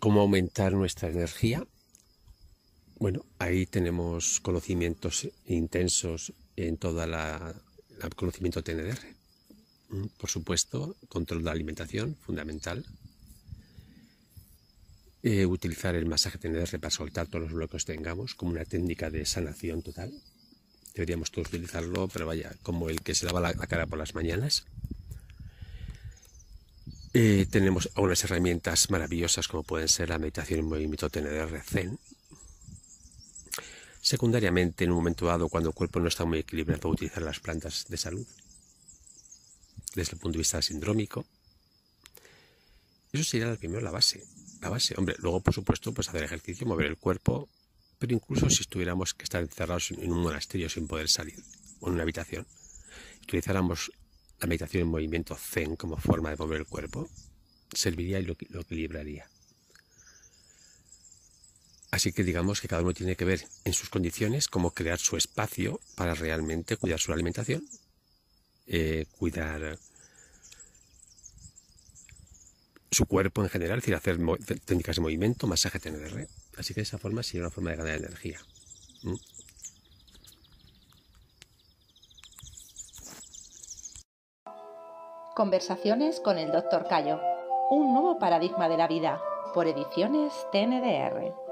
cómo aumentar nuestra energía. Bueno, ahí tenemos conocimientos intensos en toda la, el conocimiento TNR. Mm, por supuesto, control de la alimentación, fundamental. Eh, utilizar el masaje TNR para soltar todos los bloqueos que tengamos como una técnica de sanación total. Deberíamos todos utilizarlo, pero vaya, como el que se lava la cara por las mañanas. Eh, tenemos algunas herramientas maravillosas como pueden ser la meditación en movimiento TNR Zen. Secundariamente, en un momento dado, cuando el cuerpo no está muy equilibrado, utilizar las plantas de salud desde el punto de vista sindrómico. Eso sería primero la base. La base, hombre, luego por supuesto, pues hacer ejercicio, mover el cuerpo, pero incluso si estuviéramos que estar encerrados en un monasterio sin poder salir o en una habitación, utilizáramos la meditación en movimiento zen como forma de mover el cuerpo serviría y lo, equilibraría. Así que digamos que cada uno tiene que ver en sus condiciones cómo crear su espacio para realmente cuidar su alimentación, eh, cuidar su cuerpo en general, es decir, hacer técnicas de movimiento, masaje TNR. Así que de esa forma sería una forma de ganar energía. Conversaciones con el Dr. Cayo. Un nuevo paradigma de la vida. Por ediciones TNDR.